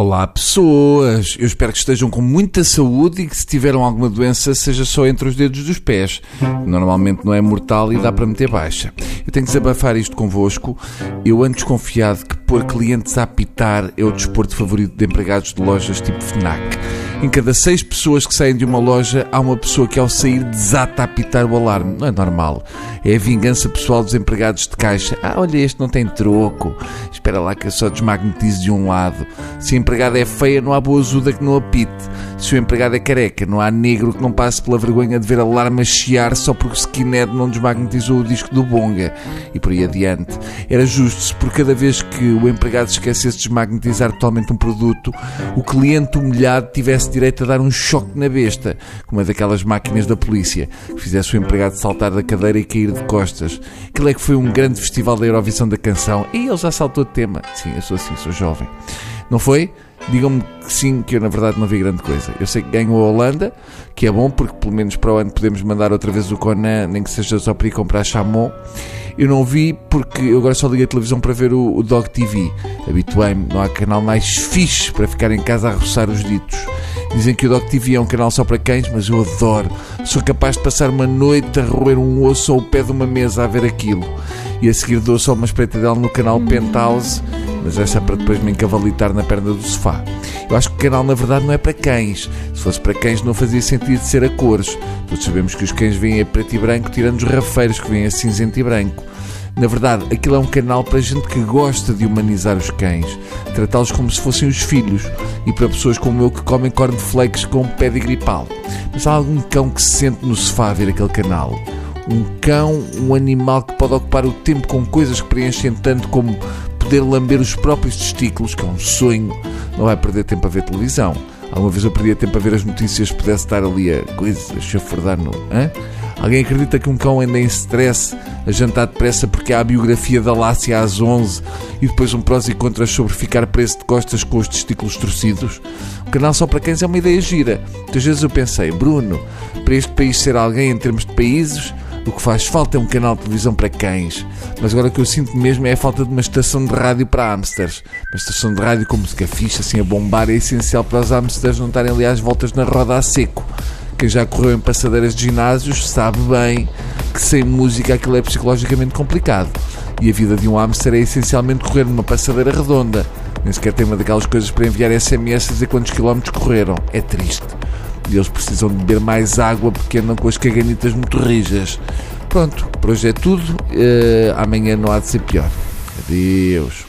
Olá pessoas, eu espero que estejam com muita saúde e que se tiveram alguma doença seja só entre os dedos dos pés. Normalmente não é mortal e dá para meter baixa. Eu tenho que desabafar isto convosco. Eu ando desconfiado que pôr clientes a apitar é o desporto favorito de empregados de lojas tipo FNAC. Em cada seis pessoas que saem de uma loja, há uma pessoa que ao sair desata a apitar o alarme. Não é normal. É a vingança pessoal dos empregados de caixa. Ah, olha, este não tem troco. Espera lá que eu só desmagnetize de um lado. Se a empregada é feia, não há boa ajuda que não apite. Se o empregado é careca, não há negro que não passe pela vergonha de ver alarme a chiar só porque o skinhead não desmagnetizou o disco do Bonga. E por aí adiante. Era justo se por cada vez que o empregado esquecesse de desmagnetizar totalmente um produto, o cliente humilhado tivesse direito a dar um choque na besta, como uma daquelas máquinas da polícia, que fizesse o empregado saltar da cadeira e cair de costas. Aquilo é que foi um grande festival da Eurovisão da canção. E ele já saltou de tema. Sim, eu sou assim, sou jovem. Não foi? Digam-me que sim, que eu na verdade não vi grande coisa. Eu sei que ganhou a Holanda, que é bom, porque pelo menos para o ano podemos mandar outra vez o Conan, nem que seja só para ir comprar chamon. Eu não vi porque eu agora só liguei a televisão para ver o, o Dog TV. Habituei-me, não há canal mais fixe para ficar em casa a roçar os ditos. Dizem que o Dog TV é um canal só para cães, mas eu adoro. Sou capaz de passar uma noite a roer um osso ou o pé de uma mesa a ver aquilo. E a seguir dou só uma espreitadela no canal Penthouse, mas essa é para depois me encavalitar na perna do sofá. Eu acho que o canal na verdade não é para cães. Se fosse para cães não fazia sentido de ser a cores. Todos sabemos que os cães vêm a preto e branco, tirando os rafeiros que vêm a cinzento e branco. Na verdade, aquilo é um canal para gente que gosta de humanizar os cães, tratá-los como se fossem os filhos e para pessoas como eu que comem cornflakes com pedigree pau. Mas há algum cão que se sente no sofá a ver aquele canal? Um cão, um animal que pode ocupar o tempo com coisas que preenchem tanto como poder lamber os próprios testículos, que é um sonho, não vai perder tempo a ver televisão. Alguma vez eu perdia tempo a ver as notícias, pudesse estar ali a coisa, a chafurdar no. Hã? Alguém acredita que um cão anda em stress a jantar depressa porque há a biografia da Lácia às 11 e depois um prós e contras sobre ficar preso de costas com os testículos torcidos? O canal só para cães é uma ideia gira. Muitas vezes eu pensei, Bruno, para este país ser alguém em termos de países, o que faz falta é um canal de televisão para cães. Mas agora o que eu sinto mesmo é a falta de uma estação de rádio para hamsters. Uma estação de rádio com música fixa, assim a bombar, é essencial para os hamsters não estarem ali às voltas na roda a seco. Quem já correu em passadeiras de ginásios sabe bem que sem música aquilo é psicologicamente complicado. E a vida de um hamster é essencialmente correr numa passadeira redonda. Nem sequer tem uma daquelas coisas para enviar SMS a dizer quantos quilómetros correram. É triste. E eles precisam de beber mais água porque andam com as caganitas muito rijas. Pronto, por hoje é tudo. Uh, amanhã não há de ser pior. Adeus.